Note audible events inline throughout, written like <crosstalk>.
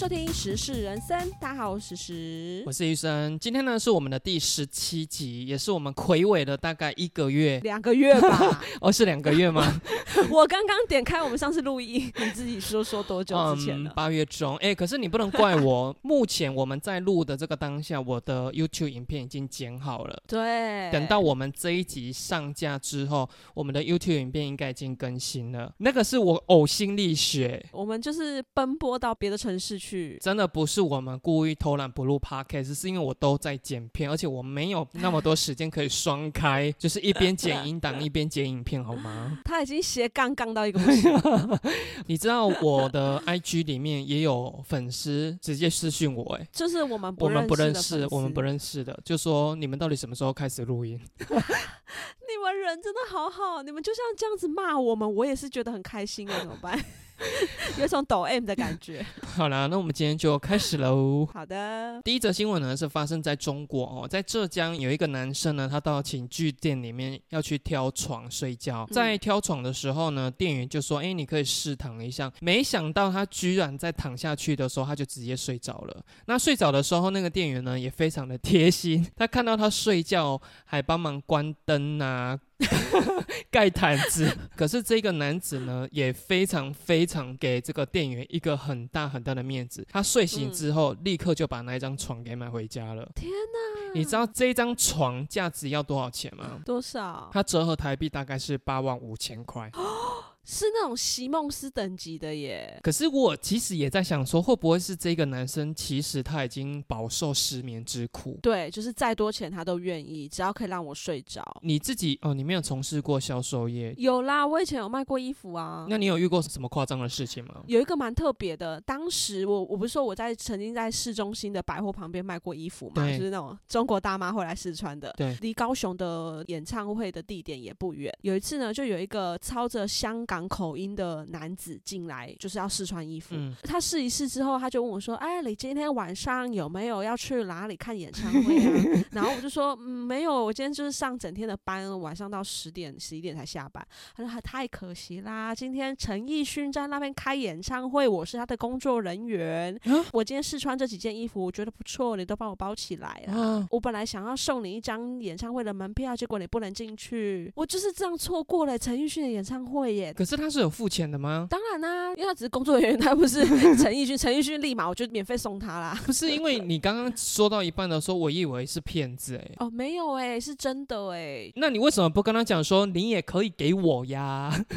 收听《时事人生》，大家好，我是时我是医生。今天呢是我们的第十七集，也是我们魁伟的大概一个月，两个月吧？<laughs> 哦，是两个月吗？<laughs> 我刚刚点开我们上次录音，你自己说说多久之前了？八月中。哎，可是你不能怪我，目前我们在录的这个当下，我的 YouTube 影片已经剪好了。<laughs> 对，等到我们这一集上架之后，我们的 YouTube 影片应该已经更新了。那个是我呕心沥血，我们就是奔波到别的城市去，真的不是我们故意偷懒不录 Podcast，是因为我都在剪片，而且我没有那么多时间可以双开，就是一边剪音档一边剪影片，好吗？<laughs> 他已经斜杠杠到一个不行。<laughs> 你知道我的 IG 里面也有粉丝直接私讯我，哎，就是我们我们不认识，我们不认识的，就说你们到底什么时候开始录音？<laughs> 你们人真的好好，你们就像这样子骂我们，我也是觉得很开心啊，怎么办？<laughs> 有种抖 M 的感觉。<laughs> 好啦，那我们今天就开始喽。好的，第一则新闻呢是发生在中国哦，在浙江有一个男生呢，他到寝具店里面要去挑床睡觉，在挑床的时候呢，店员就说：“哎，你可以试躺一下。”没想到他居然在躺下去的时候，他就直接睡着了。那睡着的时候，那个店员呢也非常的贴心，他看到他睡觉还帮忙关灯啊。<laughs> 盖毯子，<laughs> 可是这个男子呢，也非常非常给这个店员一个很大很大的面子。他睡醒之后，立刻就把那一张床给买回家了。天哪！你知道这张床价值要多少钱吗？多少？它折合台币大概是八万五千块。<gasps> 是那种席梦思等级的耶。可是我其实也在想说，会不会是这个男生其实他已经饱受失眠之苦？对，就是再多钱他都愿意，只要可以让我睡着。你自己哦，你没有从事过销售业？有啦，我以前有卖过衣服啊。那你有遇过什么夸张的事情吗？有一个蛮特别的，当时我我不是说我在曾经在市中心的百货旁边卖过衣服嘛，就是那种中国大妈会来试穿的。对，离高雄的演唱会的地点也不远。有一次呢，就有一个操着香。港口音的男子进来，就是要试穿衣服。他试一试之后，他就问我说：“哎，你今天晚上有没有要去哪里看演唱会啊？” <laughs> 然后我就说：“嗯，没有，我今天就是上整天的班，晚上到十点、十一点才下班。”他说：“太可惜啦，今天陈奕迅在那边开演唱会，我是他的工作人员。我今天试穿这几件衣服，我觉得不错，你都帮我包起来了。我本来想要送你一张演唱会的门票，结果你不能进去，我就是这样错过了陈奕迅的演唱会耶。”可是他是有付钱的吗？当然啦，因为他只是工作人员，他不是陈奕迅。陈奕迅立马我就免费送他啦。不是因为你刚刚说到一半的时候，我以为是骗子哎。哦，没有哎，是真的哎。那你为什么不跟他讲说你也可以给我呀？<laughs>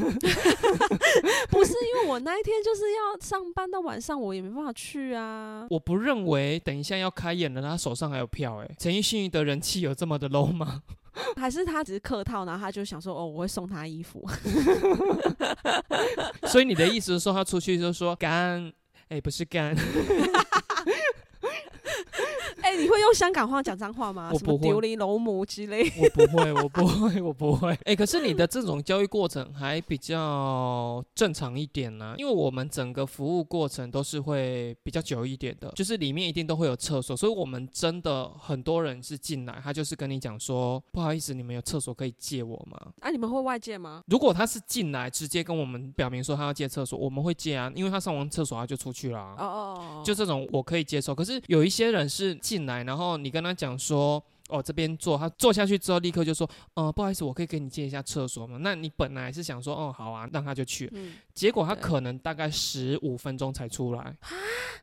不是因为我那一天就是要上班到晚上，我也没办法去啊。我不认为等一下要开演了，他手上还有票哎。陈奕迅的人气有这么的 low 吗？还是他只是客套，然后他就想说：“哦，我会送他衣服。”所以你的意思是说，他出去就说干？哎，不是干。<laughs> 哎，你会用香港话讲脏话吗？我不会，丢你老母之类。我不会，我不会，我不会。哎，可是你的这种教育过程还比较正常一点呢，因为我们整个服务过程都是会比较久一点的，就是里面一定都会有厕所，所以我们真的很多人是进来，他就是跟你讲说，不好意思，你们有厕所可以借我吗？啊，你们会外借吗？如果他是进来直接跟我们表明说他要借厕所，我们会借啊，因为他上完厕所他就出去了。哦哦，就这种我可以接受。可是有一些人是进来，然后你跟他讲说。哦，这边坐，他坐下去之后，立刻就说，呃，不好意思，我可以给你借一下厕所吗？那你本来是想说，哦，好啊，让他就去，结果他可能大概十五分钟才出来，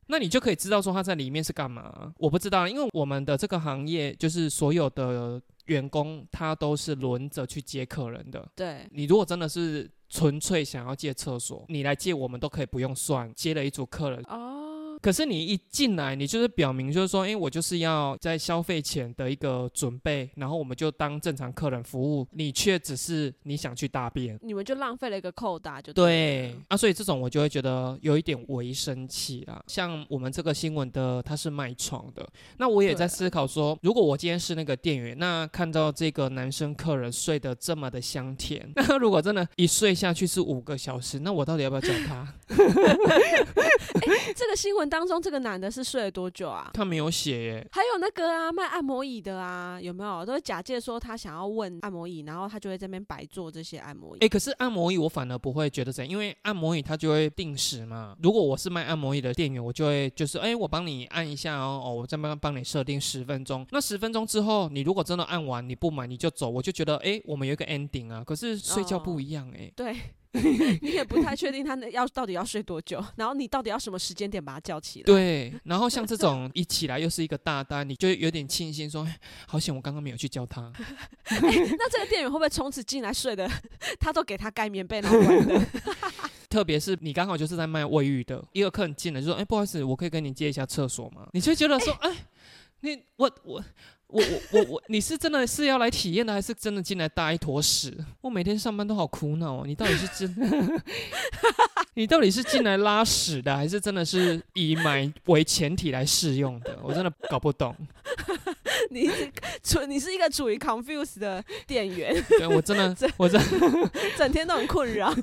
那你就可以知道说他在里面是干嘛？我不知道，因为我们的这个行业就是所有的员工他都是轮着去接客人的。对，你如果真的是纯粹想要借厕所，你来借我们都可以不用算，接了一组客人。哦。可是你一进来，你就是表明就是说，哎，我就是要在消费前的一个准备，然后我们就当正常客人服务，你却只是你想去大便，你们就浪费了一个扣打，就对啊，所以这种我就会觉得有一点微生气啊。像我们这个新闻的，他是卖床的，那我也在思考说，如果我今天是那个店员，那看到这个男生客人睡得这么的香甜，<laughs> 那如果真的一睡下去是五个小时，那我到底要不要叫他？<laughs> 这个新闻。当中，这个男的是睡了多久啊？他没有写耶。还有那个啊，卖按摩椅的啊，有没有？都会假借说他想要问按摩椅，然后他就会在那边白做这些按摩椅。哎，可是按摩椅我反而不会觉得怎样，因为按摩椅它就会定时嘛。如果我是卖按摩椅的店员，我就会就是哎，我帮你按一下哦，哦，我再帮帮你设定十分钟。那十分钟之后，你如果真的按完你不买你就走，我就觉得哎，我们有一个 ending 啊。可是睡觉不一样哎。对。<laughs> 你也不太 <laughs> 确定他要到底要睡多久，然后你到底要什么时间点把他叫起来？对，然后像这 <laughs> 种一起来又是一个大单，你就有点庆幸说，好险我刚刚没有去叫他。那这个店员会不会从此进来睡的？他都给他盖棉被，然后玩的。特别是你刚好就是在卖卫浴的，一个客人进来就说，哎，不好意思，我可以跟你借一下厕所吗？你就觉得说，哎，你我我。我我我我，<laughs> 你是真的是要来体验的，还是真的进来搭一坨屎？我每天上班都好苦恼哦。你到底是真，<laughs> 你到底是进来拉屎的，还是真的是以买为前提来试用的？我真的搞不懂。<laughs> 你处你是一个处于 confuse 的店员，对我真的我真整天都很困扰。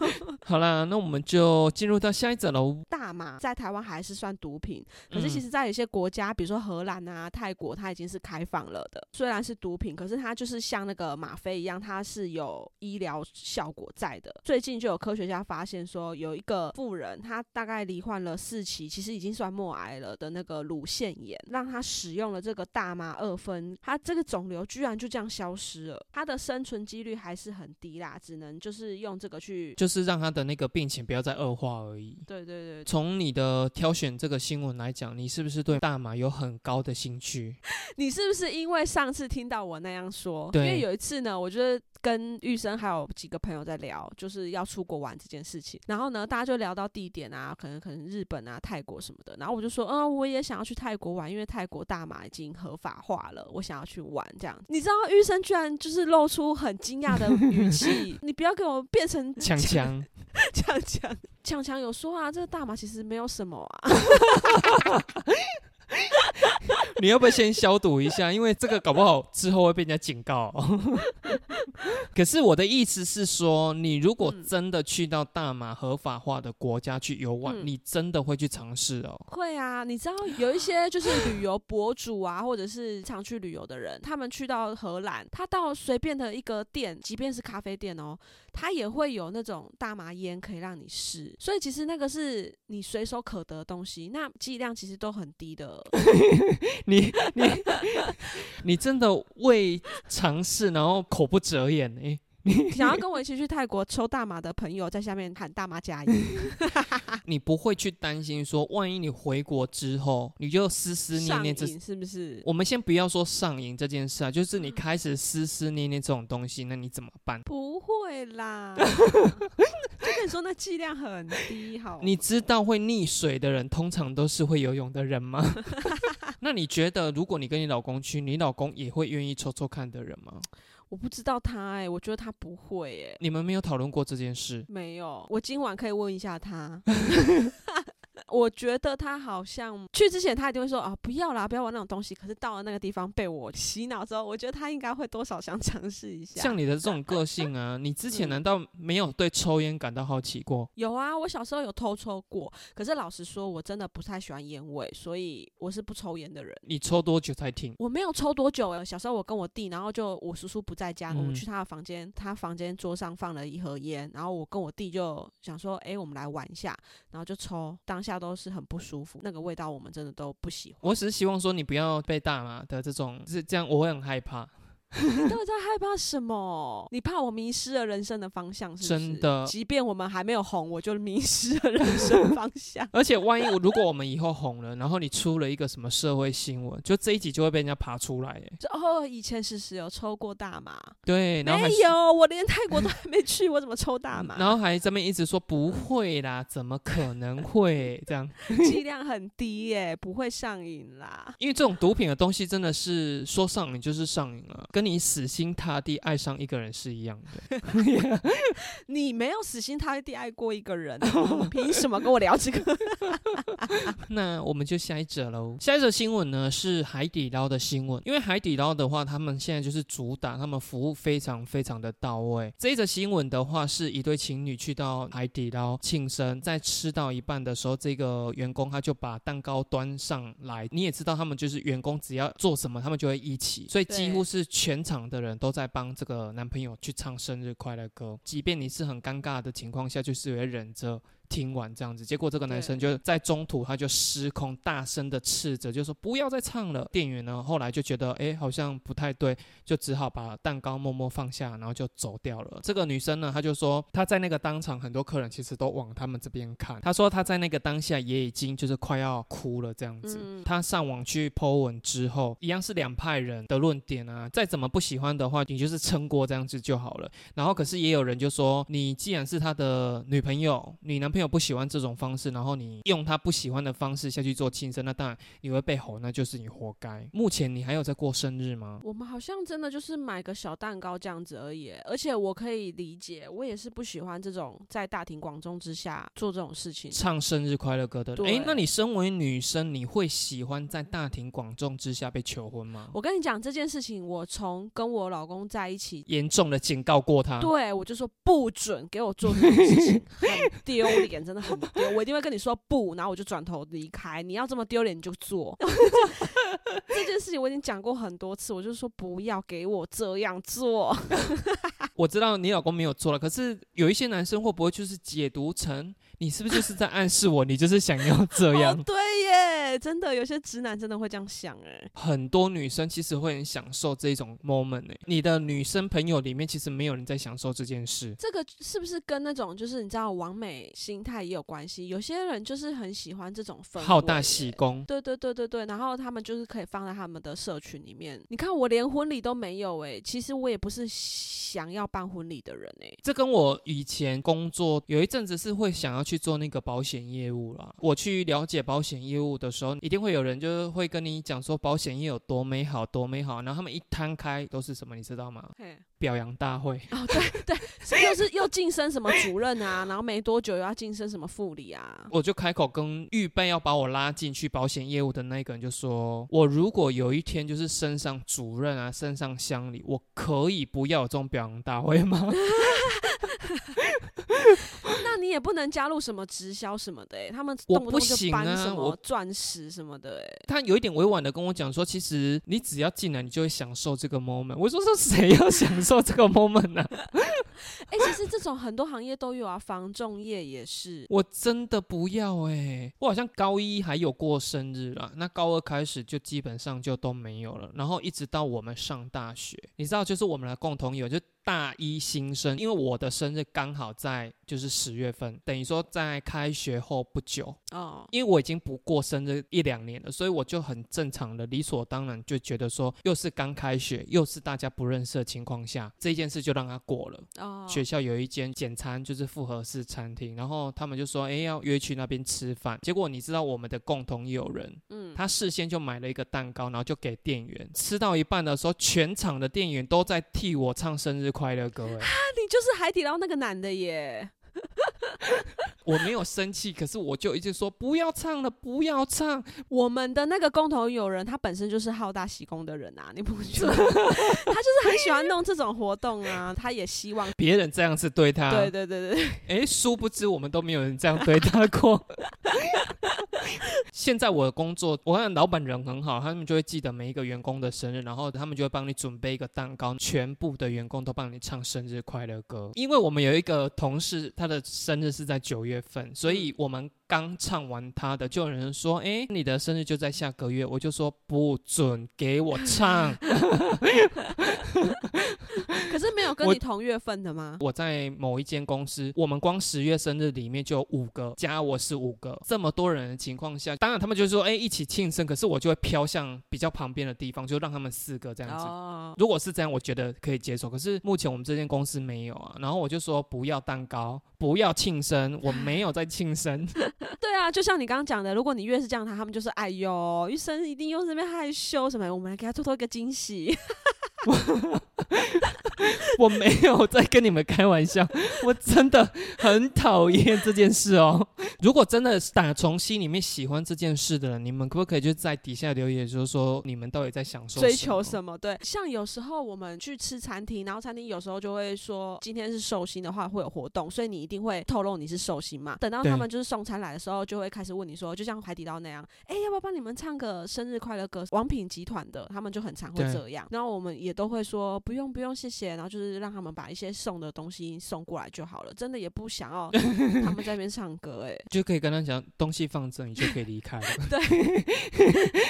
好了，那我们就进入到下一则喽。大麻在台湾还是算毒品，可是其实，在有些国家，比如说荷兰啊、泰国，它已经是开放了的。虽然是毒品，可是它就是像那个吗啡一样，它是有医疗效果在的。最近就有科学家发现说，有一个妇人，她大概罹患了四期，其实已经算末癌了的那个乳腺炎，让她使用了这个大麻二酚，她这个肿瘤居然就这样消失了。她的生存几率还是很低啦，只能就是用这个去，就是让她的那个病情不要再恶化而已。对对对。从你的挑选这个新闻来讲，你是不是对大麻有很高的兴趣？<laughs> 你是不是因为上次听到我那样说？因为有一次呢，我觉得。跟玉生还有几个朋友在聊，就是要出国玩这件事情。然后呢，大家就聊到地点啊，可能可能日本啊、泰国什么的。然后我就说，嗯，我也想要去泰国玩，因为泰国大麻已经合法化了，我想要去玩这样。你知道玉生居然就是露出很惊讶的语气，<laughs> 你不要给我变成强强 <laughs> 强强强强有说啊，这个大麻其实没有什么啊。<laughs> <laughs> 你要不要先消毒一下？因为这个搞不好之后会被人家警告。<laughs> 可是我的意思是说，你如果真的去到大麻合法化的国家去游玩，你真的会去尝试哦？会啊，你知道有一些就是旅游博主啊，或者是常去旅游的人，他们去到荷兰，他到随便的一个店，即便是咖啡店哦。他也会有那种大麻烟可以让你试，所以其实那个是你随手可得的东西，那剂量其实都很低的。<laughs> 你你 <laughs> 你真的为尝试，然后口不择言哎。<laughs> 想要 <laughs> 跟我一起去泰国抽大麻的朋友，在下面喊大麻加一。<laughs> 你不会去担心说，万一你回国之后，你就思思念念这是不是？我们先不要说上瘾这件事啊，就是你开始思思念念这种东西，那你怎么办？不会啦，就跟你说那剂量很低，好。你知道会溺水的人，通常都是会游泳的人吗？那你觉得，如果你跟你老公去，你老公也会愿意抽抽看的人吗？我不知道他哎，我觉得他不会哎。你们没有讨论过这件事？没有，我今晚可以问一下他。<laughs> 我觉得他好像去之前，他一定会说啊，不要啦，不要玩那种东西。可是到了那个地方被我洗脑之后，我觉得他应该会多少想尝试一下。像你的这种个性啊，你之前难道没有对抽烟感到好奇过？有啊，我小时候有偷抽过。可是老实说，我真的不太喜欢烟味，所以我是不抽烟的人。你抽多久才停？我没有抽多久哎。小时候我跟我弟，然后就我叔叔不在家，我们去他的房间，他房间桌上放了一盒烟，然后我跟我弟就想说，哎，我们来玩一下，然后就抽，当下都是很不舒。服，那个味道我们真的都不喜欢。我只是希望说你不要被大麻的这种，是这样，我会很害怕。你到底在害怕什么？<laughs> 你怕我迷失了人生的方向，是真的。即便我们还没有红，我就迷失了人生 <laughs> 方向。而且万一如果我们以后红了，然后你出了一个什么社会新闻，就这一集就会被人家爬出来。哎，哦，以前是是有抽过大麻，对，没有，我连泰国都还没去，我怎么抽大麻？然后还这边一直说不会啦，怎么可能会这样？<laughs> 剂量很低耶，不会上瘾啦。因为这种毒品的东西真的是说上瘾就是上瘾了。跟你死心塌地爱上一个人是一样的。你没有死心塌地爱过一个人，<laughs> 凭什么跟我聊这个？<laughs> 那我们就下一则喽。下一则新闻呢是海底捞的新闻，因为海底捞的话，他们现在就是主打，他们服务非常非常的到位。这一则新闻的话，是一对情侣去到海底捞庆生，在吃到一半的时候，这个员工他就把蛋糕端上来。你也知道，他们就是员工，只要做什么，他们就会一起，所以几乎是全全场的人都在帮这个男朋友去唱生日快乐歌，即便你是很尴尬的情况下，就是会忍着。听完这样子，结果这个男生就在中途他就失控，大声的斥责，就说不要再唱了。店员呢后来就觉得哎好像不太对，就只好把蛋糕默默放下，然后就走掉了。这个女生呢，她就说她在那个当场很多客人其实都往他们这边看，她说她在那个当下也已经就是快要哭了这样子。她上网去 po 文之后，一样是两派人的论点啊，再怎么不喜欢的话，你就是撑过这样子就好了。然后可是也有人就说，你既然是他的女朋友，你男朋友。朋友不喜欢这种方式，然后你用他不喜欢的方式下去做庆生，那当然你会被吼，那就是你活该。目前你还有在过生日吗？我们好像真的就是买个小蛋糕这样子而已，而且我可以理解，我也是不喜欢这种在大庭广众之下做这种事情，唱生日快乐歌的。哎，那你身为女生，你会喜欢在大庭广众之下被求婚吗？我跟你讲这件事情，我从跟我老公在一起，严重的警告过他，对我就说不准给我做这种事情，<laughs> 很丢脸。脸真的很丢，我一定会跟你说不，然后我就转头离开。你要这么丢脸，你就做 <laughs> 这件事情。我已经讲过很多次，我就说不要给我这样做。<laughs> 我知道你老公没有做了，可是有一些男生会不会就是解读成？你是不是就是在暗示我，你就是想要这样？对耶，真的有些直男真的会这样想哎。很多女生其实会很享受这种 moment 哎。你的女生朋友里面其实没有人在享受这件事。这个是不是跟那种就是你知道完美心态也有关系？有些人就是很喜欢这种氛围，好大喜功。对对对对对，然后他们就是可以放在他们的社群里面。你看我连婚礼都没有哎，其实我也不是想要办婚礼的人哎。这跟我以前工作有一阵子是会想要。去做那个保险业务了。我去了解保险业务的时候，一定会有人就是会跟你讲说保险业有多美好，多美好。然后他们一摊开都是什么，你知道吗？表扬大会。哦，对 <laughs> 对，又是又晋升什么主任啊，然后没多久又要晋升什么副理啊。我就开口跟预备要把我拉进去保险业务的那个人就说：我如果有一天就是升上主任啊，升上乡里，我可以不要有这种表扬大会吗？<laughs> <laughs> 那你也不能加入什么直销什么的哎，他们动不动就搬什么钻石什么的哎。他有一点委婉的跟我讲说，其实你只要进来，你就会享受这个 moment。我说说谁要享受这个 moment 呢？哎，<laughs> 其实这种很多行业都有啊，防重业也是。我真的不要哎，我好像高一还有过生日了，那高二开始就基本上就都没有了，然后一直到我们上大学，你知道，就是我们的共同友就。大一新生，因为我的生日刚好在就是十月份，等于说在开学后不久哦。因为我已经不过生日一两年了，所以我就很正常的理所当然就觉得说，又是刚开学，又是大家不认识的情况下，这件事就让他过了。哦。学校有一间简餐就是复合式餐厅，然后他们就说，哎，要约去那边吃饭。结果你知道我们的共同友人，嗯，他事先就买了一个蛋糕，然后就给店员吃到一半的时候，全场的店员都在替我唱生日。快乐歌哎，你就是海底捞那个男的耶！<laughs> 我没有生气，可是我就一直说不要唱了，不要唱。我们的那个共同友人，他本身就是好大喜功的人啊，你不觉得？<laughs> 他就是很喜欢弄这种活动啊，他也希望别人这样子对他。对对对对。哎，殊不知我们都没有人这样对他过。<laughs> <laughs> 现在我的工作，我看老板人很好，他们就会记得每一个员工的生日，然后他们就会帮你准备一个蛋糕，全部的员工都帮你唱生日快乐歌。因为我们有一个同事，他的生日是在九月份，所以我们。刚唱完他的，就有人说：“哎，你的生日就在下个月。”我就说：“不准给我唱。<laughs> ”可是没有跟你同月份的吗？我在某一间公司，我们光十月生日里面就有五个，加我是五个。这么多人的情况下，当然他们就说：“哎，一起庆生。”可是我就会飘向比较旁边的地方，就让他们四个这样子。如果是这样，我觉得可以接受。可是目前我们这间公司没有啊。然后我就说：“不要蛋糕，不要庆生，我没有在庆生。” <laughs> <laughs> 对啊，就像你刚刚讲的，如果你越是这样，他他们就是哎呦，医生一定又是那边害羞什么，我们来给他偷偷一个惊喜。<laughs> 我没有在跟你们开玩笑，我真的很讨厌这件事哦。如果真的打从心里面喜欢这件事的人，你们可不可以就在底下留言，就是说你们到底在享受追求什么？对，像有时候我们去吃餐厅，然后餐厅有时候就会说今天是寿星的话会有活动，所以你一定会透露你是寿星嘛。等到他们就是送餐来的时候，就会开始问你说，就像海底捞那样，哎，要不要帮你们唱个生日快乐歌？王品集团的他们就很常会这样，然后我们也都会说不用不用谢谢，然后就是。让他们把一些送的东西送过来就好了，真的也不想要他们在那边唱歌，哎，<laughs> 就可以跟他讲东西放这，你就可以离开了。<laughs> 对，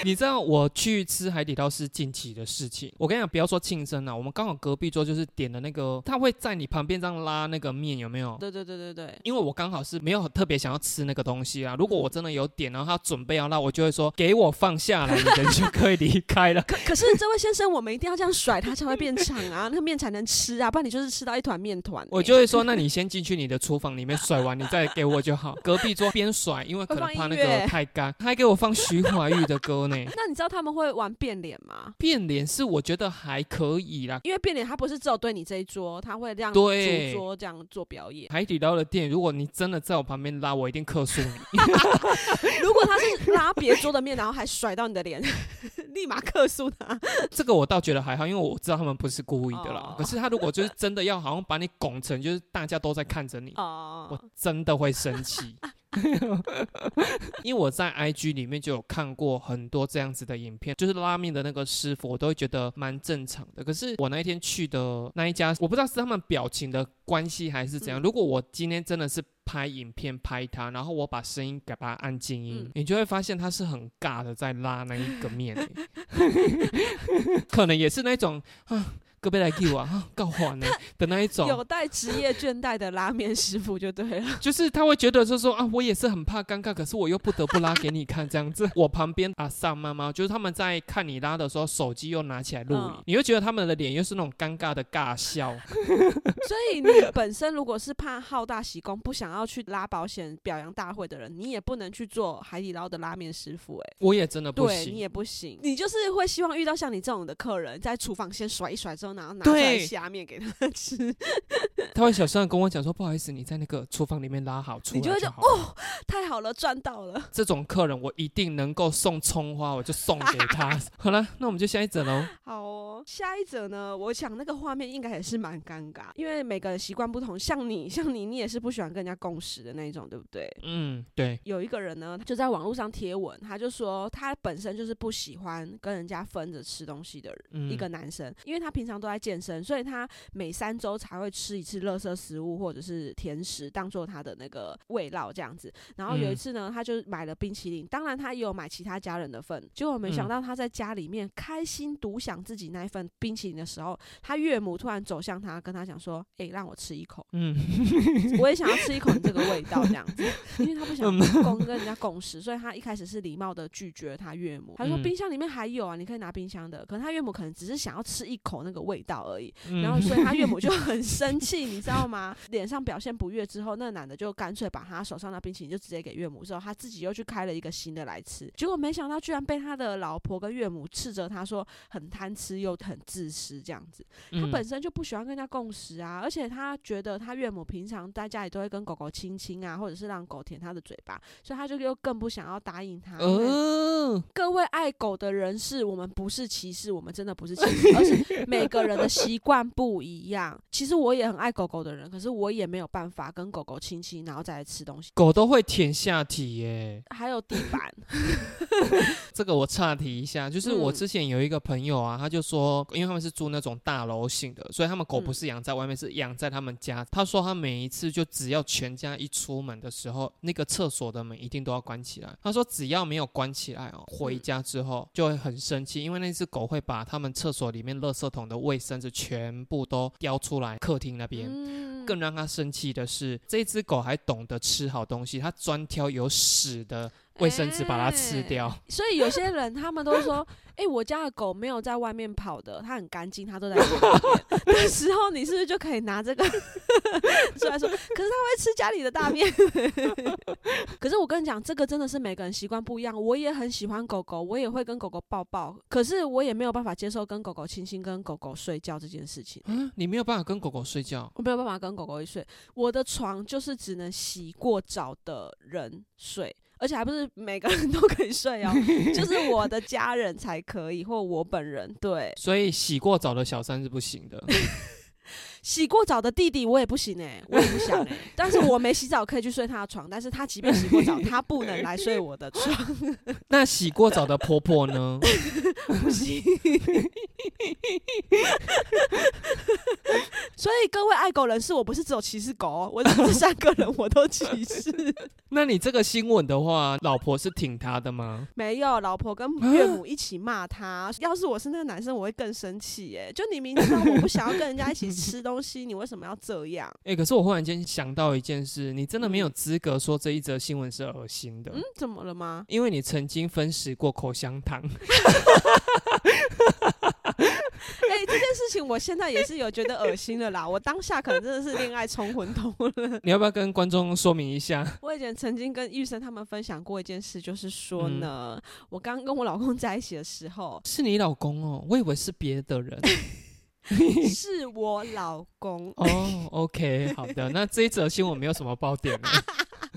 你知道我去吃海底捞是近期的事情。我跟你讲，不要说庆生啊，我们刚好隔壁桌就是点的那个，他会在你旁边这样拉那个面，有没有？对对对对对。因为我刚好是没有特别想要吃那个东西啊。如果我真的有点，然后他准备要拉，我就会说给我放下来，你人就可以离开了。可可是这位先生，我们一定要这样甩他才会变长啊，那个面才能吃。啊，不然你就是吃到一团面团。我就会说，那你先进去你的厨房里面甩完，你再给我就好。<laughs> 隔壁桌边甩，因为可能怕那个太干，他还给我放徐怀钰的歌呢。<laughs> 那你知道他们会玩变脸吗？变脸是我觉得还可以啦，因为变脸他不是只有对你这一桌，他会让主桌这样做表演。海底捞的店，如果你真的在我旁边拉，我一定克诉你。<laughs> 如果他是拉别桌的面，然后还甩到你的脸，立马克诉他。<laughs> 这个我倒觉得还好，因为我知道他们不是故意的啦。可是他如果就是真的要好像把你拱成，就是大家都在看着你，我真的会生气。<laughs> 因为我在 IG 里面就有看过很多这样子的影片，就是拉面的那个师傅，我都会觉得蛮正常的。可是我那一天去的那一家，我不知道是他们表情的关系还是怎样。如果我今天真的是拍影片拍他，然后我把声音给他按静音，你就会发现他是很尬的在拉那一个面，<laughs> 可能也是那种啊。隔壁来给我啊，告缓呢的那一种，有带职业倦怠的拉面师傅就对了。<laughs> 就是他会觉得，就是说啊，我也是很怕尴尬，可是我又不得不拉给你看这样子。<laughs> 我旁边阿桑妈妈，就是他们在看你拉的时候，手机又拿起来录影，你会觉得他们的脸又是那种尴尬的尬笑。<laughs> 所以你本身如果是怕好大喜功，不想要去拉保险表扬大会的人，你也不能去做海底捞的拉面师傅。哎，我也真的不行，你也不行。你就是会希望遇到像你这种的客人，在厨房先甩一甩之后。然后拿出来下面给他吃，<laughs> 他会小声的跟我讲说：“不好意思，你在那个厨房里面拉好，出来就好。”哦，太好了，赚到了！这种客人我一定能够送葱花，我就送给他。<laughs> 好了，那我们就下一则喽。好哦，下一则呢？我想那个画面应该也是蛮尴尬，因为每个人习惯不同。像你，像你，你也是不喜欢跟人家共食的那一种，对不对？嗯，对。有一个人呢，就在网络上贴文，他就说他本身就是不喜欢跟人家分着吃东西的人，一个男生，因为他平常都。在健身，所以他每三周才会吃一次垃圾食物或者是甜食，当做他的那个味道这样子。然后有一次呢，他就买了冰淇淋，当然他也有买其他家人的份。结果没想到他在家里面开心独享自己那一份冰淇淋的时候，他岳母突然走向他，跟他讲说：“哎，让我吃一口。”嗯，我也想要吃一口你这个味道这样子，<laughs> 因为他不想共跟人家共食，所以他一开始是礼貌的拒绝他岳母。他说：“冰箱里面还有啊，你可以拿冰箱的。”可能他岳母可能只是想要吃一口那个味。道而已，然后所以他岳母就很 <laughs> 生气，你知道吗？脸上表现不悦之后，那男的就干脆把他手上的冰淇淋就直接给岳母，之后他自己又去开了一个新的来吃，结果没想到居然被他的老婆跟岳母斥责他说很贪吃又很自私这样子。他本身就不喜欢跟人家共食啊，而且他觉得他岳母平常在家里都会跟狗狗亲亲啊，或者是让狗舔他的嘴巴，所以他就又更不想要答应他。各位爱狗的人士，我们不是歧视，我们真的不是歧视，而是每个。人的习惯不一样，其实我也很爱狗狗的人，可是我也没有办法跟狗狗亲亲，然后再来吃东西。狗都会舔下体耶，还有地板。<laughs> 这个我岔题一下，就是我之前有一个朋友啊，他就说，因为他们是住那种大楼型的，所以他们狗不是养在外面，是养在他们家。他说他每一次就只要全家一出门的时候，那个厕所的门一定都要关起来。他说只要没有关起来哦，回家之后就会很生气，因为那只狗会把他们厕所里面垃圾桶的卫生纸全部都叼出来客厅那边。更让他生气的是，这只狗还懂得吃好东西，它专挑有屎的。卫生纸把它吃掉。所以有些人他们都说。<laughs> 哎，我家的狗没有在外面跑的，它很干净，它都在家里面。的时候，你是不是就可以拿这个 <laughs> 出来说？可是它会吃家里的大便。<laughs> 可是我跟你讲，这个真的是每个人习惯不一样。我也很喜欢狗狗，我也会跟狗狗抱抱。可是我也没有办法接受跟狗狗亲亲、跟狗狗睡觉这件事情。嗯，你没有办法跟狗狗睡觉？我没有办法跟狗狗一睡。我的床就是只能洗过澡的人睡。而且还不是每个人都可以睡哦，就是我的家人才可以，或我本人对。所以洗过澡的小三是不行的。<laughs> 洗过澡的弟弟我也不行哎，<laughs> 我也不想哎。但是我没洗澡可以去睡他的床，但是他即便洗过澡，他不能来睡我的床。<laughs> 那洗过澡的婆婆呢？<laughs> 不行。所以各位爱狗人士，我不是只有歧视狗，我这三个人我都歧视。那你这个新闻的话，老婆是挺他的吗？没有，老婆跟岳母一起骂他。要是我是那个男生，我会更生气哎。就你明知道我不想要跟人家一起吃东西，你为什么要这样？哎，可是我忽然间想到一件事，你真的没有资格说这一则新闻是恶心的。嗯，怎么了吗？因为你曾经分食过口香糖。<laughs> 哎，这件事情我现在也是有觉得恶心的啦。我当下可能真的是恋爱冲昏头了。<laughs> 你要不要跟观众说明一下？<laughs> 我以前曾经跟玉生他们分享过一件事，就是说呢，我刚跟我老公在一起的时候，是你老公哦，我以为是别的人。<laughs> 是我老公哦，OK，好的，那这一则新闻没有什么爆点。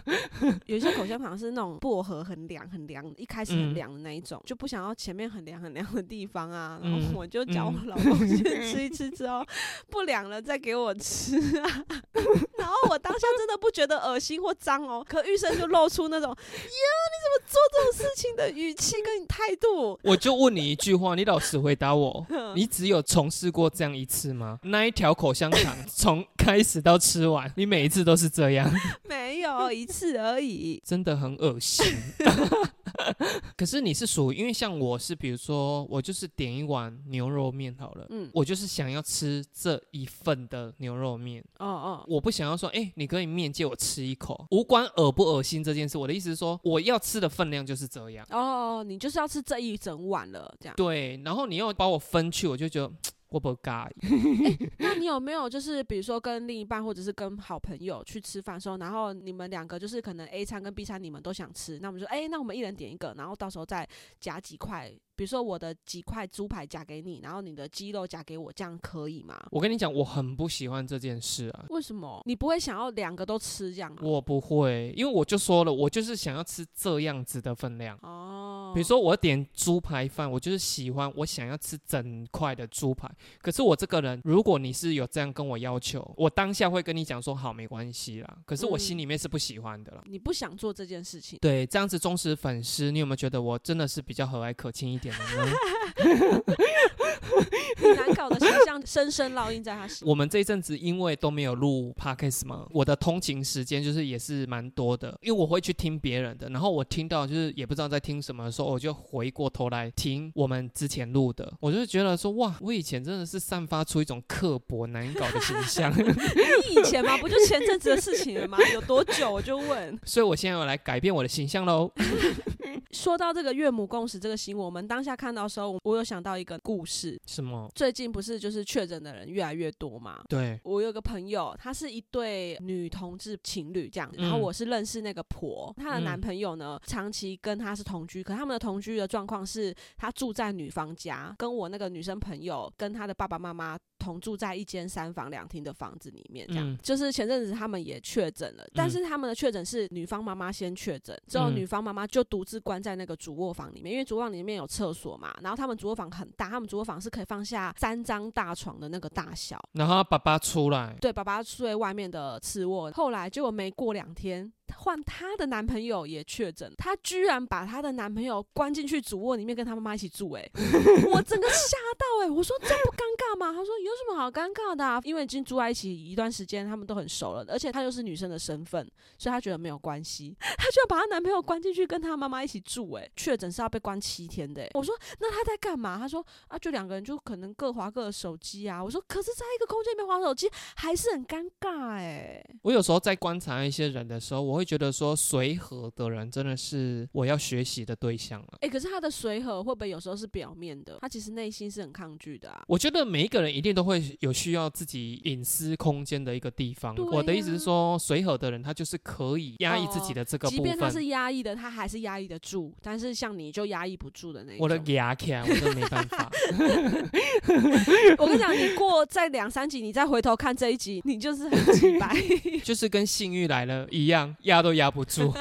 <laughs> 有些口香糖是那种薄荷很凉很凉，一开始很凉的那一种，就不想要前面很凉很凉的地方啊。然后我就叫我老公先吃一吃之后，不凉了再给我吃啊。<laughs> 然后我当下真的不觉得恶心或脏哦，可玉生就露出那种呀你怎么做这种事情的语气跟态度。我就问你一句话，你老实回答我，<laughs> 你只有从事过这样一次吗？那一条口香糖从开始到吃完，你每一次都是这样？没有一次而已，真的很恶心。<laughs> 可是你是属于，因为像我是，比如说我就是点一碗牛肉面好了，嗯，我就是想要吃这一份的牛肉面，哦哦，我不想要说，哎，你可以面借我吃一口，无关恶不恶心这件事，我的意思是说，我要吃的分量就是这样。哦，你就是要吃这一整碗了，这样。对，然后你又把我分去，我就觉得。我不介意。<laughs> 那你有没有就是比如说跟另一半或者是跟好朋友去吃饭的时候，然后你们两个就是可能 A 餐跟 B 餐你们都想吃，那我们说，哎，那我们一人点一个，然后到时候再夹几块。比如说我的几块猪排夹给你，然后你的鸡肉夹给我，这样可以吗？我跟你讲，我很不喜欢这件事啊。为什么？你不会想要两个都吃这样？我不会，因为我就说了，我就是想要吃这样子的分量。哦。比如说我点猪排饭，我就是喜欢，我想要吃整块的猪排。可是我这个人，如果你是有这样跟我要求，我当下会跟你讲说好，没关系啦。可是我心里面是不喜欢的了。你不想做这件事情？对，这样子忠实粉丝，你有没有觉得我真的是比较和蔼可亲一点？哈哈哈哈难搞的形象深深烙印在他心。我们这一阵子因为都没有录 podcast 嘛，我的通勤时间就是也是蛮多的，因为我会去听别人的，然后我听到就是也不知道在听什么的时候，我就回过头来听我们之前录的，我就觉得说哇，我以前真的是散发出一种刻薄难搞的形象。<laughs> 你以前吗？不就前阵子的事情了吗？有多久？我就问。所以我现在要来改变我的形象喽。<laughs> 说到这个岳母共识这个新闻，我们当下看到的时候，我有想到一个故事。什么？最近不是就是确诊的人越来越多嘛？对。我有个朋友，她是一对女同志情侣这样，然后我是认识那个婆，她的男朋友呢长期跟她是同居，可他们的同居的状况是，他住在女方家，跟我那个女生朋友跟她的爸爸妈妈。同住在一间三房两厅的房子里面，这样。就是前阵子他们也确诊了，但是他们的确诊是女方妈妈先确诊，之后女方妈妈就独自关在那个主卧房里面，因为主卧房里面有厕所嘛，然后他们主卧房很大，他们主卧房是可以放下三张大床的那个大小，然后爸爸出来，对，爸爸睡外面的次卧，后来结果没过两天。换她的男朋友也确诊，她居然把她的男朋友关进去主卧里面跟她妈妈一起住，哎，<laughs> 我整个吓到，哎，我说这不尴尬吗？她说有什么好尴尬的？啊？因为已经住在一起一段时间，他们都很熟了，而且她又是女生的身份，所以她觉得没有关系。她就要把她男朋友关进去，跟她妈妈一起住。哎，确诊是要被关七天的。我说那她在干嘛？她说啊，就两个人就可能各划各的手机啊。我说可是在一个空间里面划手机还是很尴尬哎。我有时候在观察一些人的时候，我会觉得说随和的人真的是我要学习的对象了。哎，可是他的随和会不会有时候是表面的？他其实内心是很抗拒的啊。我觉得每一个人一定都会有需要自己隐私空间的一个地方。我的意思是说，随和的人他就是可以压抑自己的这个部分。即便他是压抑的，他还是压抑得住。但是像你就压抑不住的那种。我的牙卡，我都没办法。<laughs> 我跟你讲，你过在两三集，你再回头看这一集，你就是很清白，<laughs> 就是跟性欲来了一样，压都压不住。<laughs>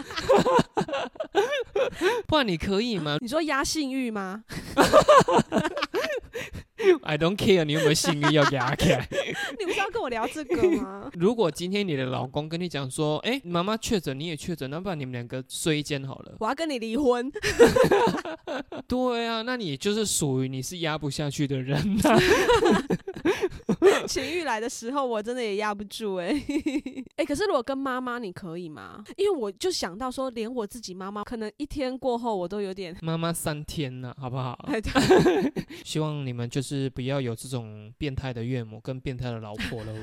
不然你可以吗？你说压性欲吗？I don't care，你有没有性欲要压起来？你不是要跟我聊这个吗？如果今天你的老公跟你讲说，哎，妈妈确诊，你也确诊，那不然你们两个睡一间好了。我要跟你离婚。<laughs> 对啊，那你就是属于你是压不下去的人。<laughs> <laughs> 情欲来的时候，我真的也压不住哎哎。可是如果跟妈妈，你可以吗？因为我就想到说，连我自己妈妈，可能一天过后，我都有点妈妈三天了，好不好？<laughs> 希望你们就是不要有这种变态的岳母跟变态的老婆喽。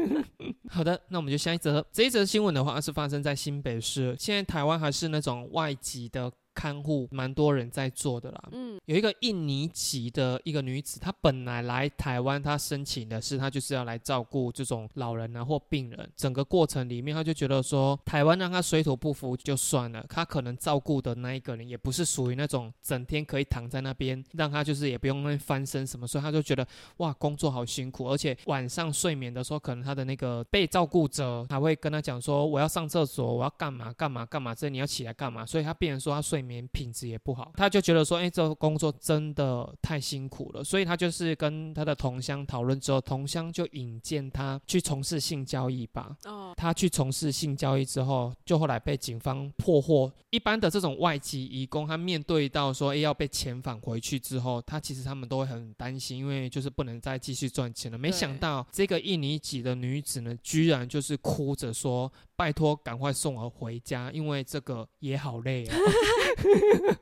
<laughs> 好的，那我们就下一则。这一则新闻的话，是发生在新北市。现在台湾还是那种外籍的。看护蛮多人在做的啦，嗯，有一个印尼籍的一个女子，她本来来台湾，她申请的是她就是要来照顾这种老人啊或病人，整个过程里面，她就觉得说台湾让她水土不服就算了，她可能照顾的那一个人也不是属于那种整天可以躺在那边，让她就是也不用那翻身什么，所以她就觉得哇工作好辛苦，而且晚上睡眠的时候，可能她的那个被照顾者还会跟她讲说我要上厕所，我要干嘛干嘛干嘛，这你要起来干嘛，所以她变成说她睡。眠品质也不好，他就觉得说，哎，这个工作真的太辛苦了，所以他就是跟他的同乡讨论之后，同乡就引荐他去从事性交易吧。哦，他去从事性交易之后，就后来被警方破获。一般的这种外籍移工，他面对到说，哎，要被遣返回去之后，他其实他们都会很担心，因为就是不能再继续赚钱了。没想到这个印尼籍的女子呢，居然就是哭着说。拜托，赶快送我回家，因为这个也好累啊。<laughs> <laughs>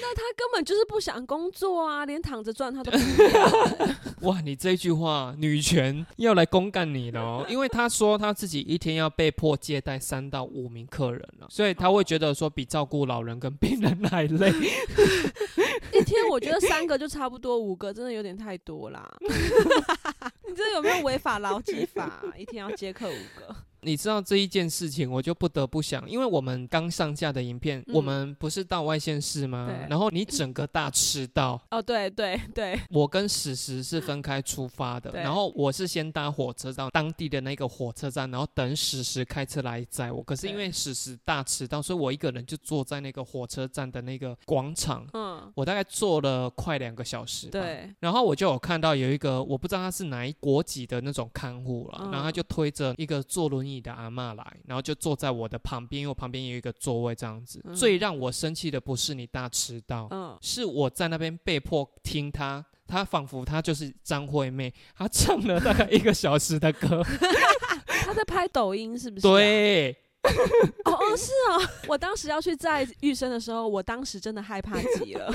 那他根本就是不想工作啊，连躺着赚他都不要。<laughs> 哇，你这句话，女权要来公干你了哦。<laughs> 因为他说他自己一天要被迫接待三到五名客人了，所以他会觉得说比照顾老人跟病人还累。一天我觉得三个就差不多，五个真的有点太多啦。你这有没有违法劳基法？一天要接客五个。你知道这一件事情，我就不得不想，因为我们刚上架的影片，我们不是到外县市吗？然后你整个大迟到。哦，对对对。我跟史实是分开出发的，然后我是先搭火车到当地的那个火车站，然后等史实开车来载我。可是因为史实大迟到，所以我一个人就坐在那个火车站的那个广场。嗯。我大概坐了快两个小时。对。然后我就有看到有一个我不知道他是哪一国籍的那种看护了，然后他就推着一个坐轮椅。你的阿妈来，然后就坐在我的旁边，因为我旁边有一个座位，这样子。最让我生气的不是你大迟到，嗯，是我在那边被迫听他，他仿佛他就是张惠妹，他唱了大概一个小时的歌，<laughs> 他在拍抖音是不是？对，<laughs> 哦哦是啊，我当时要去在玉生的时候，我当时真的害怕极了。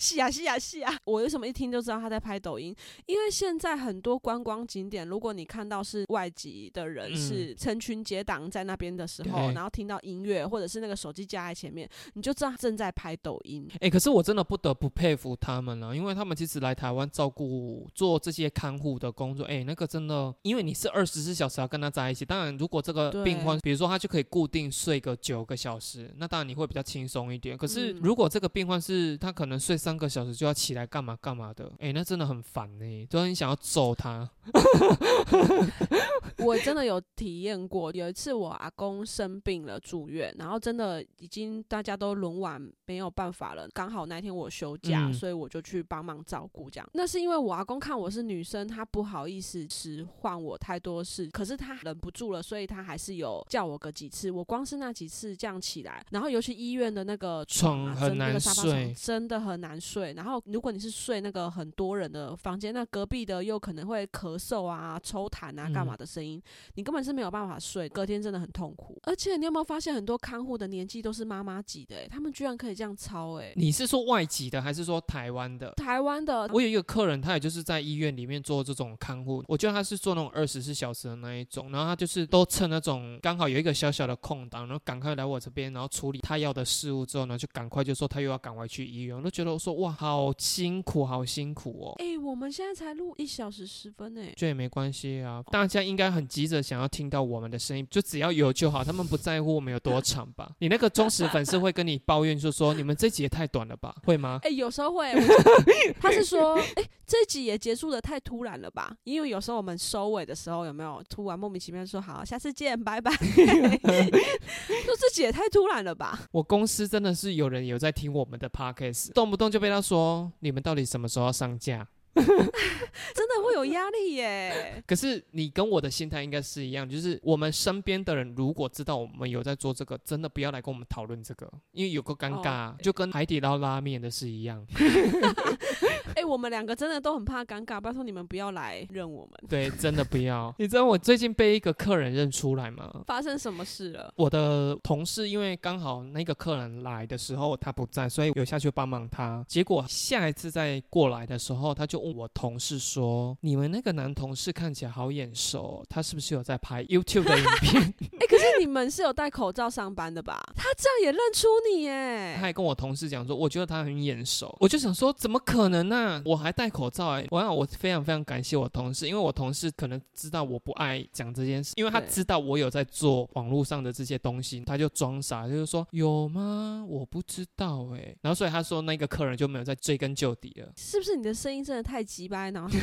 是啊是啊是啊！我为什么一听就知道他在拍抖音？因为现在很多观光景点，如果你看到是外籍的人是成群结党在那边的时候，然后听到音乐或者是那个手机架在前面，你就知道正在拍抖音。哎，可是我真的不得不佩服他们了，因为他们其实来台湾照顾做这些看护的工作，哎，那个真的，因为你是二十四小时要跟他在一起。当然，如果这个病患，比如说他就可以固定睡个九个小时，那当然你会比较轻松一点。可是如果这个病患是他可能睡。三个小时就要起来干嘛干嘛的，哎，那真的很烦呢，都很想要揍他。<laughs> 我真的有体验过，有一次我阿公生病了住院，然后真的已经大家都轮完没有办法了，刚好那天我休假，所以我就去帮忙照顾。这样，那是因为我阿公看我是女生，他不好意思使唤我太多事，可是他忍不住了，所以他还是有叫我个几次。我光是那几次这样起来，然后尤其医院的那个床很难睡，真的很难。睡，然后如果你是睡那个很多人的房间，那隔壁的又可能会咳嗽啊、抽痰啊、干嘛的声音，你根本是没有办法睡，隔天真的很痛苦。而且你有没有发现，很多看护的年纪都是妈妈级的，哎，他们居然可以这样操，哎，你是说外籍的还是说台湾的？台湾的，我有一个客人，他也就是在医院里面做这种看护，我觉得他是做那种二十四小时的那一种，然后他就是都趁那种刚好有一个小小的空档，然后赶快来我这边，然后处理他要的事物之后呢，就赶快就说他又要赶快去医院，我都觉得我说哇，好辛苦，好辛苦哦。哎，我们现在才录一小时十分哎，这也没关系啊，大家应该很急着想要听到我们的声音，就只要有就好，他们不在乎我们有多长吧？你那个忠实粉丝会跟你抱怨，就说你们这集也太短了吧？会吗？哎，有时候会，<laughs> 他是说，哎，这集也结束的太突然了吧？因为有时候我们收尾的时候有没有突然莫名其妙说好，下次见，拜拜。说这集也太突然了吧？我公司真的是有人有在听我们的 podcast，动不动就被他说，你们到底什么时候要上架？<laughs> 真的会有压力耶。<laughs> 可是你跟我的心态应该是一样，就是我们身边的人如果知道我们有在做这个，真的不要来跟我们讨论这个，因为有个尴尬，就跟海底捞拉面的是一样。<laughs> <laughs> 哎，我们两个真的都很怕尴尬，拜托你们不要来认我们。<laughs> 对，真的不要。<laughs> 你知道我最近被一个客人认出来吗？发生什么事了？我的同事因为刚好那个客人来的时候他不在，所以有下去帮忙他。结果下一次再过来的时候，他就问我同事说：“你们那个男同事看起来好眼熟，他是不是有在拍 YouTube 的影片？”哎，可是你们是有戴口罩上班的吧？他这样也认出你耶？他还跟我同事讲说：“我觉得他很眼熟。”我就想说：“怎么可能呢？”我还戴口罩哎！我让我非常非常感谢我同事，因为我同事可能知道我不爱讲这件事，因为他知道我有在做网络上的这些东西，他就装傻，就是说有吗？我不知道哎。然后所以他说那个客人就没有再追根究底了。是不是你的声音真的太急掰，然后 <laughs>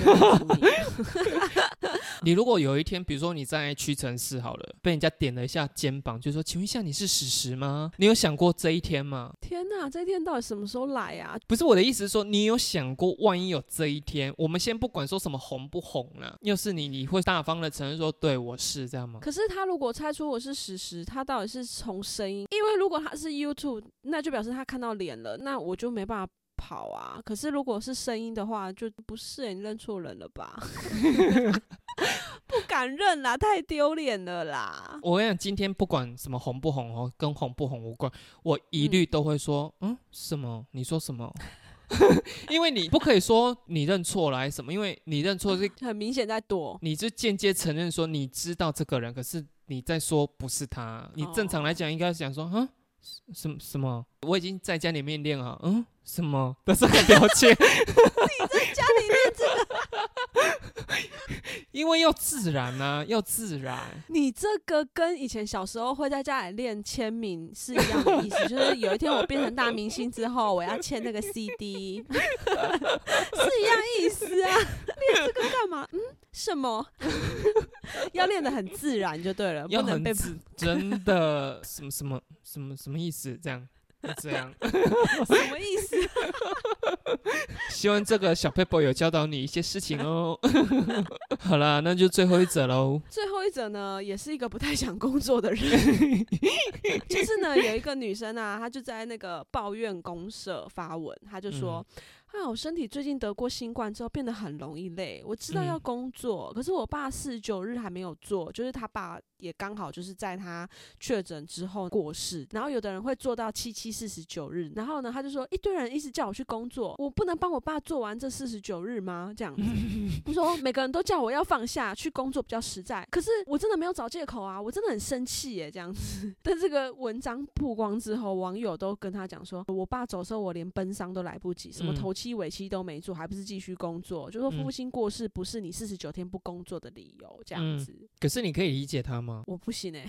你如果有一天，比如说你在屈臣氏好了，被人家点了一下肩膀，就说请问一下你是史实吗？你有想过这一天吗？天哪，这一天到底什么时候来啊？不是我的意思是说，你有想过？万一有这一天，我们先不管说什么红不红了，要是你，你会大方的承认说，对我是这样吗？可是他如果猜出我是史实，他到底是从声音，因为如果他是 YouTube，那就表示他看到脸了，那我就没办法跑啊。可是如果是声音的话，就不是，你认错人了吧？<laughs> <laughs> 不敢认啦，太丢脸了啦！我跟你讲，今天不管什么红不红哦，跟红不红无关，我一律都会说，嗯，什么？你说什么？<laughs> 因为你不可以说你认错了还是什么，因为你认错是 <laughs> 很明显在躲，你是间接承认说你知道这个人，可是你在说不是他。你正常来讲应该是讲说，嗯，什什么？我已经在家里面练啊，嗯，什么的这个表情？<laughs> 你在家里练这个？因为要自然啊，要自然。你这个跟以前小时候会在家里练签名是一样的意思，<laughs> 就是有一天我变成大明星之后，我要签那个 CD，<laughs> 是一样意思啊。练这个干嘛？嗯，什么？<laughs> 要练得很自然就对了，不能被 <laughs> 真的什么什么什么什么意思？这样。这样 <laughs> 什么意思？希望这个小 paper 有教导你一些事情哦。好了，那就最后一则喽。最后一则呢，也是一个不太想工作的人。就是呢，有一个女生啊，她就在那个抱怨公社发文，她就说。啊，我身体最近得过新冠之后变得很容易累。我知道要工作，可是我爸四十九日还没有做，就是他爸也刚好就是在他确诊之后过世。然后有的人会做到七七四十九日，然后呢，他就说一堆人一直叫我去工作，我不能帮我爸做完这四十九日吗？这样子，<laughs> 他说每个人都叫我要放下去工作比较实在，可是我真的没有找借口啊，我真的很生气耶，这样子。<laughs> 但这个文章曝光之后，网友都跟他讲说，我爸走的时候我连奔丧都来不及，什么头。期尾期都没做，还不是继续工作？就说父亲过世不是你四十九天不工作的理由，这样子。可是你可以理解他吗？我不行哎，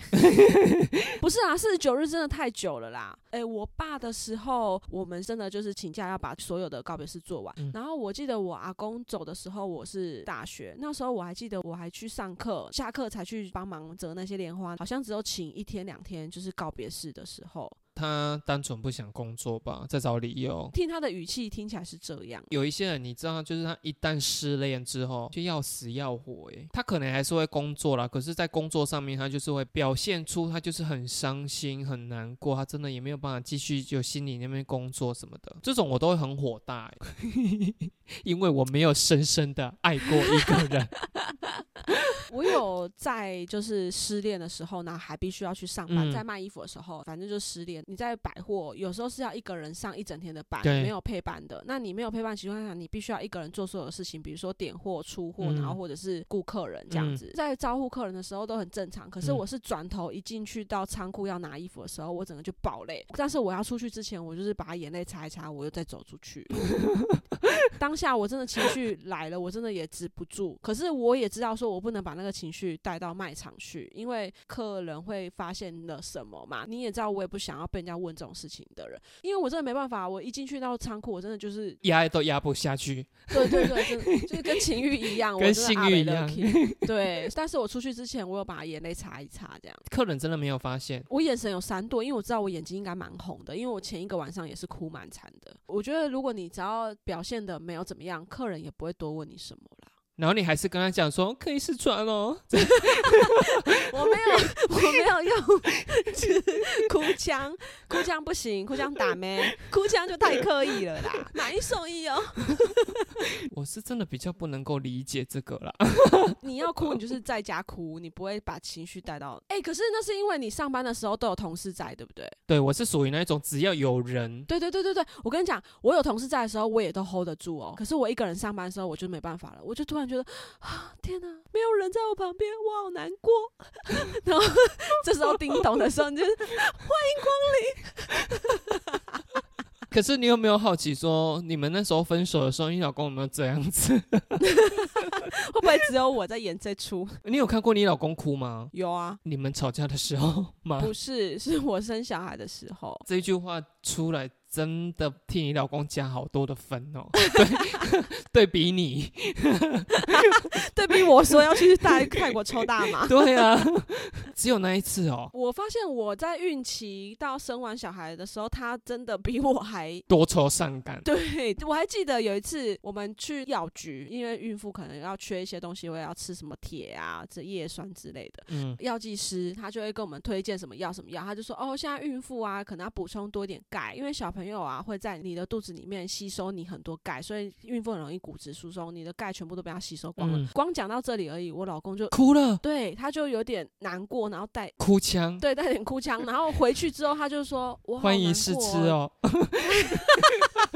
<laughs> 不是啊，四十九日真的太久了啦。哎，我爸的时候，我们真的就是请假要把所有的告别式做完。然后我记得我阿公走的时候，我是大学，那时候我还记得我还去上课，下课才去帮忙折那些莲花，好像只有请一天两天，就是告别式的时候。他单纯不想工作吧，在找理由。听他的语气听起来是这样。有一些人你知道，就是他一旦失恋之后就要死要活，哎，他可能还是会工作啦，可是，在工作上面他就是会表现出他就是很伤心很难过，他真的也没有办法继续就心里那边工作什么的，这种我都会很火大，<laughs> 因为我没有深深的爱过一个人。<laughs> 我有在就是失恋的时候呢，还必须要去上班，在卖衣服的时候，反正就失恋。你在百货有时候是要一个人上一整天的班，没有配班的。那你没有配班情况下，你必须要一个人做所有的事情，比如说点货、出货，然后或者是顾客人这样子。在招呼客人的时候都很正常，可是我是转头一进去到仓库要拿衣服的时候，我整个就爆泪。但是我要出去之前，我就是把眼泪擦一擦，我又再走出去。<laughs> 当下我真的情绪来了，我真的也止不住。可是我也知道说，我不能把那个情绪带到卖场去，因为客人会发现了什么嘛。你也知道，我也不想要被人家问这种事情的人，因为我真的没办法。我一进去到仓库，我真的就是压都压不下去。对对对，就就是跟情欲一样，<laughs> 跟性欲一样。<laughs> 对，但是我出去之前，我有把眼泪擦一擦，这样。客人真的没有发现，我眼神有闪躲，因为我知道我眼睛应该蛮红的，因为我前一个晚上也是哭蛮惨的。我觉得如果你只要表现的没有怎么样，客人也不会多问你什么啦。然后你还是跟他讲说可以试穿哦，<laughs> 我没有，我没有用哭腔，哭腔不行，哭腔打咩？哭腔就太刻意了啦，买一送一哦。<laughs> 我是真的比较不能够理解这个啦。<laughs> 你要哭，你就是在家哭，你不会把情绪带到。哎，可是那是因为你上班的时候都有同事在，对不对？对，我是属于那种只要有人。对对对对对，我跟你讲，我有同事在的时候，我也都 hold 得住哦。可是我一个人上班的时候，我就没办法了，我就突然。觉得啊，天哪，没有人在我旁边，我好难过。<laughs> 然后 <laughs> 这时候叮咚的时候，你就欢迎光临。<laughs> 可是你有没有好奇说，你们那时候分手的时候，你老公有没有这样子？会不会只有我在演这出？你有看过你老公哭吗？有啊。你们吵架的时候吗？不是，是我生小孩的时候。这一句话出来。真的替你老公加好多的分哦，<laughs> 对，<laughs> 对比你，<laughs> 对比我说要去泰泰国抽大麻，对啊，只有那一次哦。我发现我在孕期到生完小孩的时候，他真的比我还多愁善感。对，我还记得有一次我们去药局，因为孕妇可能要缺一些东西，会要吃什么铁啊、这叶酸之类的。嗯，药剂师他就会跟我们推荐什么药什么药，他就说哦，现在孕妇啊，可能要补充多一点钙，因为小朋朋友啊，会在你的肚子里面吸收你很多钙，所以孕妇很容易骨质疏松，你的钙全部都被它吸收光了。光讲到这里而已，我老公就哭了，对，他就有点难过，然后带哭腔，对，带点哭腔，然后回去之后他就说：“我欢迎试吃哦。” <laughs> <laughs>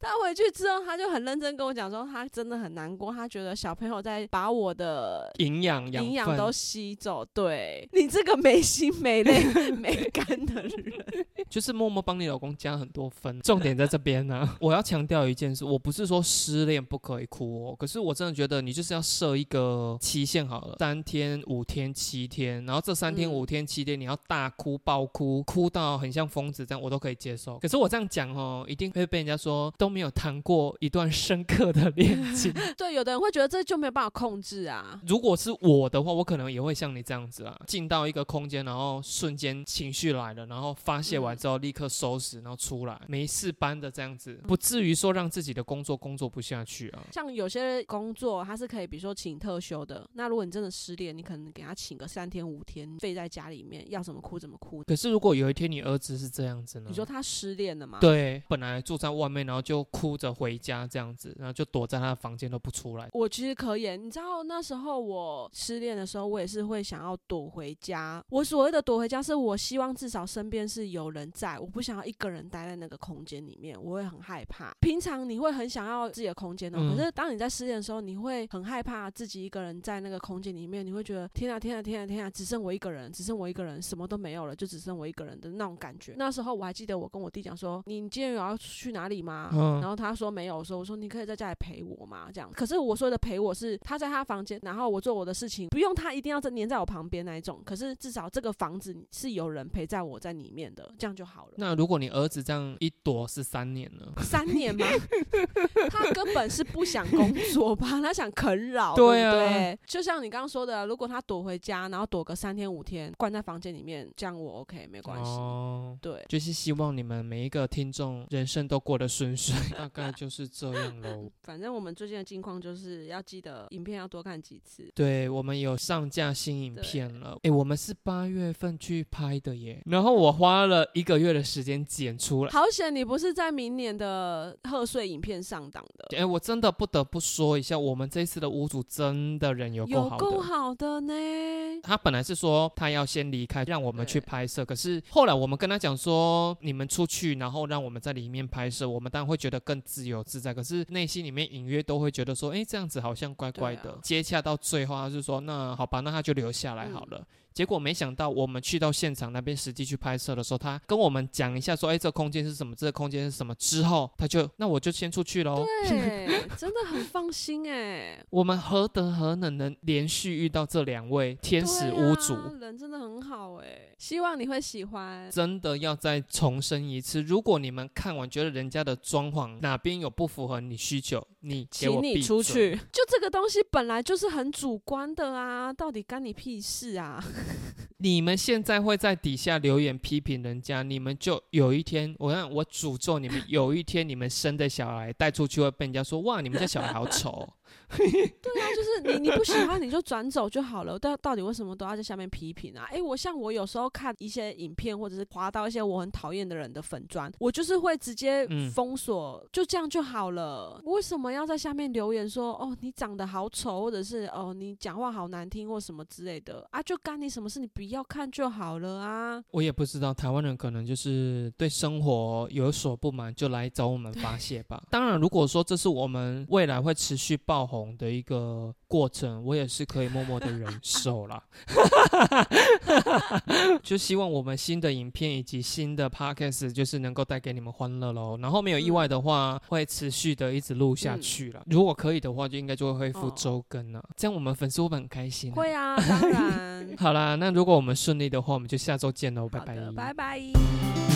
他回去之后，他就很认真跟我讲说，他真的很难过，他觉得小朋友在把我的营养营养都吸走。对你这个没心没泪 <laughs> 没肝的人，<laughs> 就是默默帮你老公加很多分。重点在这边呢，我要强调一件事，我不是说失恋不可以哭哦，可是我真的觉得你就是要设一个期限好了，三天、五天、七天，然后这三天、五天、七天你要大哭、爆哭，哭到很像疯子这样，我都可以接受。可是我这样讲哦，一定会被人家说都没有谈过一段深刻的恋情。<laughs> 对，有的人会觉得这就没有办法控制啊。如果是我的话，我可能也会像你这样子啊，进到一个空间，然后瞬间情绪来了，然后发泄完之后立刻收拾，然后出来，没事般的这样子，不至于说让自己的工作工作不下去啊。像有些工作，他是可以比如说请特休的，那如果你真的失恋，你可能给他请个三天五天，废在家里面，要怎么哭怎么哭。可是如果有一天你儿子是这样子呢？你说他失恋了嘛？对，本来住在外面，然后就哭着回家这样子，然后就躲在他的房间都不出来。我其实可以，你知道那时候我失恋的时候，我也是会想要躲回家。我所谓的躲回家，是我希望至少身边是有人在，我不想要一个人待在那个空间里面，我会很害怕。平常你会很想要自己的空间的，可是当你在失恋的时候，你会很害怕自己一个人在那个空间里面，你会觉得天啊天啊天啊天啊，只剩我一个人，只剩我一个人，什么都没有了，就只剩我一个人的那种感觉。那时候我还记得我跟我弟讲说：“你今天有要去哪里吗？”然后他说没有，说我说你可以在家里陪我嘛，这样。可是我说的陪我是他在他房间，然后我做我的事情，不用他一定要在黏在我旁边那一种。可是至少这个房子是有人陪在我在里面的，这样就好了。那如果你儿子这样一躲是三年呢？<laughs> 三年吗？<laughs> 他根本是不想工作吧？他想啃老，对啊。就像你刚刚说的，如果他躲回家，然后躲个三天五天，关在房间里面，这样我 OK 没关系。哦，对，就是希望你们每一个听众人生都过得顺遂，<laughs> 大概就是这样喽。反正我们最近的近况就是要记得影片要多看几次。对，我们有上架新影片了。哎，我们是八月份去拍的耶，然后我花了一个月的时间剪出来。好险，你不是在明年的贺岁影片上档的。哎，我真的不得不说一下，我们这次的屋主真的人有有够好的呢。他本来是说他要先离开，让我们去拍摄，可是后来我们跟他讲说，你们出去，然后让我们在里面拍摄，我们当然会觉得更自由自在。可是内心里面隐约都会觉得说，哎，这样子好像怪怪的。接洽到最后，他是说，那好吧，那他就留下来好了。结果没想到，我们去到现场那边实际去拍摄的时候，他跟我们讲一下说：“哎，这空间是什么？这个空间是什么？”之后他就那我就先出去喽。对，<laughs> 真的很放心哎。我们何德何能能连续遇到这两位天使屋主？人真的很好哎，希望你会喜欢。真的要再重申一次，如果你们看完觉得人家的装潢哪边有不符合你需求，你请你出去。就这个东西本来就是很主观的啊，到底干你屁事啊？<laughs> 你们现在会在底下留言批评人家，你们就有一天，我让我诅咒你们，有一天你们生的小孩带出去会被人家说，哇，你们家小孩好丑。<laughs> 对啊，就是你你不喜欢你就转走就好了。但到底为什么都要在下面批评啊？哎，我像我有时候看一些影片，或者是划到一些我很讨厌的人的粉砖，我就是会直接封锁，就这样就好了。为什么要在下面留言说哦你长得好丑，或者是哦你讲话好难听或什么之类的啊？就干你什么事？你不要看就好了啊！我也不知道，台湾人可能就是对生活有所不满，就来找我们发泄吧。当然，如果说这是我们未来会持续爆红。的一个过程，我也是可以默默的忍受啦。<laughs> 就希望我们新的影片以及新的 podcast 就是能够带给你们欢乐喽。然后没有意外的话，会持续的一直录下去了。如果可以的话，就应该就会恢复周更了。这样我们粉丝会很开心。会啊，当然。<laughs> 好啦，那如果我们顺利的话，我们就下周见喽，拜拜，拜拜。